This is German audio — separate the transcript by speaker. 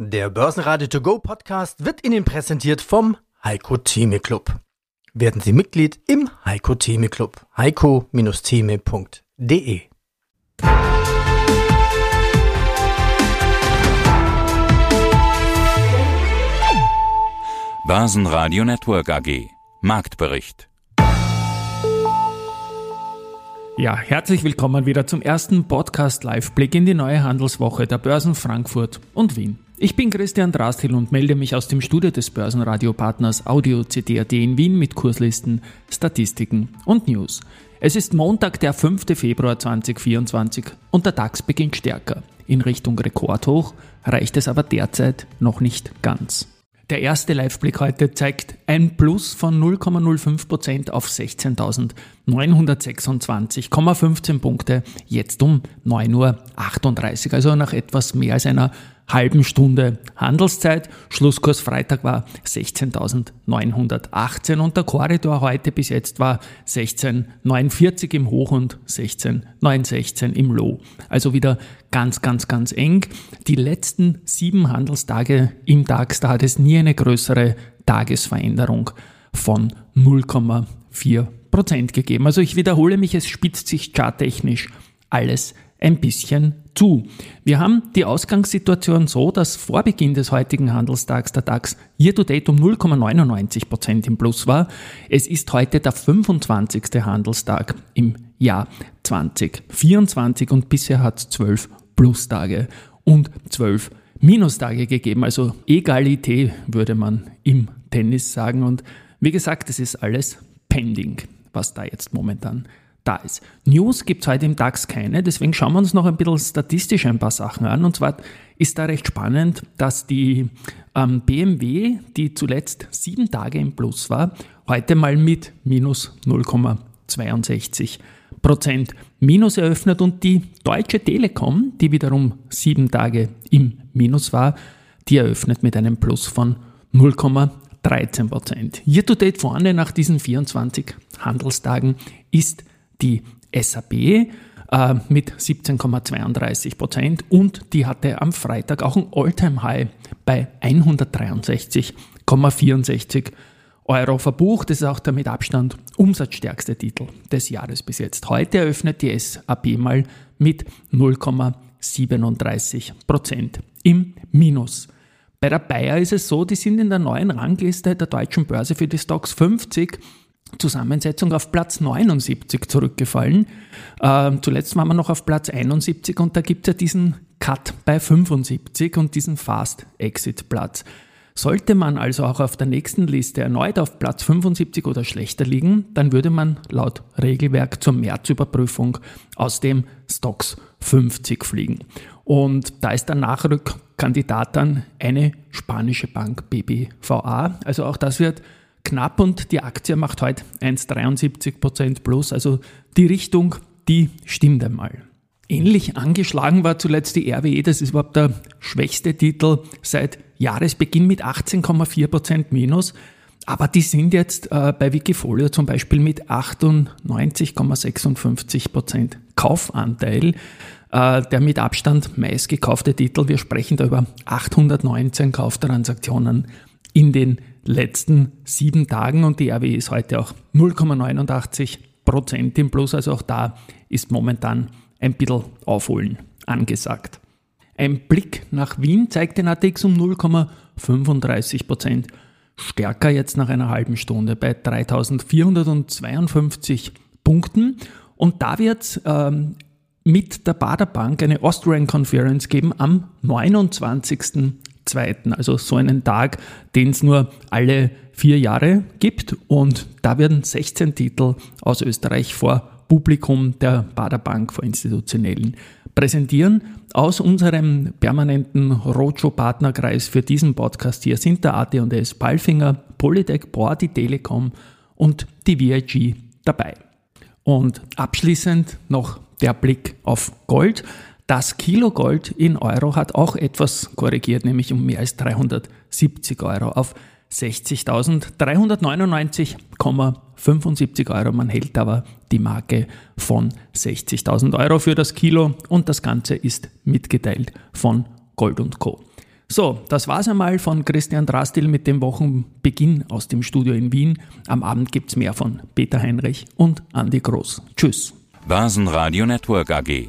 Speaker 1: Der Börsenradio To Go Podcast wird Ihnen präsentiert vom Heiko Theme Club. Werden Sie Mitglied im Heiko Theme Club. heiko-theme.de
Speaker 2: Börsenradio Network AG Marktbericht
Speaker 3: Ja, herzlich willkommen wieder zum ersten Podcast Live-Blick in die neue Handelswoche der Börsen Frankfurt und Wien. Ich bin Christian Drastil und melde mich aus dem Studio des Börsenradiopartners Audio CD.at in Wien mit Kurslisten, Statistiken und News. Es ist Montag, der 5. Februar 2024 und der DAX beginnt stärker. In Richtung Rekordhoch reicht es aber derzeit noch nicht ganz. Der erste Live-Blick heute zeigt ein Plus von 0,05% auf 16.926,15 Punkte, jetzt um 9.38 Uhr, also nach etwas mehr als einer halben Stunde Handelszeit. Schlusskurs Freitag war 16.918 und der Korridor heute bis jetzt war 16.940 im Hoch und 16.916 im Low. Also wieder ganz, ganz, ganz eng. Die letzten sieben Handelstage im DAX, da hat es nie eine größere Tagesveränderung von 0,4 Prozent gegeben. Also ich wiederhole mich, es spitzt sich charttechnisch alles ein bisschen zu. Wir haben die Ausgangssituation so, dass vor Beginn des heutigen Handelstags der DAX year to date um 0,99 Prozent im Plus war. Es ist heute der 25. Handelstag im Jahr 2024 und bisher hat es 12 Plustage und 12 Minustage gegeben. Also Egalität würde man im Tennis sagen. Und wie gesagt, es ist alles pending, was da jetzt momentan da ist. News gibt es heute im DAX keine, deswegen schauen wir uns noch ein bisschen statistisch ein paar Sachen an. Und zwar ist da recht spannend, dass die ähm, BMW, die zuletzt sieben Tage im Plus war, heute mal mit minus 0,62 Prozent Minus eröffnet und die Deutsche Telekom, die wiederum sieben Tage im Minus war, die eröffnet mit einem Plus von 0,13 Prozent. Year to date vorne nach diesen 24 Handelstagen ist die SAP äh, mit 17,32 Prozent und die hatte am Freitag auch ein All-Time-High bei 163,64 Euro verbucht. Das ist auch der mit Abstand umsatzstärkste Titel des Jahres bis jetzt. Heute eröffnet die SAP mal mit 0,37 Prozent im Minus. Bei der Bayer ist es so, die sind in der neuen Rangliste der deutschen Börse für die Stocks 50 Zusammensetzung auf Platz 79 zurückgefallen. Ähm, zuletzt waren wir noch auf Platz 71 und da gibt es ja diesen Cut bei 75 und diesen Fast Exit Platz. Sollte man also auch auf der nächsten Liste erneut auf Platz 75 oder schlechter liegen, dann würde man laut Regelwerk zur Märzüberprüfung aus dem Stocks 50 fliegen. Und da ist der Nachrückkandidat dann eine spanische Bank BBVA. Also auch das wird knapp und die Aktie macht heute 1,73% plus. Also die Richtung, die stimmt einmal. Ähnlich angeschlagen war zuletzt die RWE, das ist überhaupt der schwächste Titel seit Jahresbeginn mit 18,4% Minus. Aber die sind jetzt äh, bei Wikifolio zum Beispiel mit 98,56% Kaufanteil äh, der mit Abstand meistgekaufte Titel. Wir sprechen da über 819 Kauftransaktionen in den letzten sieben Tagen und die RWE ist heute auch 0,89 Prozent im Plus. Also auch da ist momentan ein bisschen Aufholen angesagt. Ein Blick nach Wien zeigt den ATX um 0,35 Prozent stärker jetzt nach einer halben Stunde bei 3452 Punkten. Und da wird ähm, mit der Baderbank eine Austrian Conference geben am 29 zweiten, also so einen Tag, den es nur alle vier Jahre gibt. Und da werden 16 Titel aus Österreich vor Publikum der Baderbank, vor Institutionellen präsentieren. Aus unserem permanenten Roadshow-Partnerkreis für diesen Podcast hier sind der AT&S Palfinger, Polytech, Bohr, die Telekom und die VIG dabei. Und abschließend noch der Blick auf Gold. Das Kilo Gold in Euro hat auch etwas korrigiert, nämlich um mehr als 370 Euro auf 60.399,75 Euro. Man hält aber die Marke von 60.000 Euro für das Kilo und das Ganze ist mitgeteilt von Gold Co. So, das war's einmal von Christian Drastil mit dem Wochenbeginn aus dem Studio in Wien. Am Abend gibt's mehr von Peter Heinrich und Andi Groß. Tschüss.
Speaker 2: Börsenradio Network AG.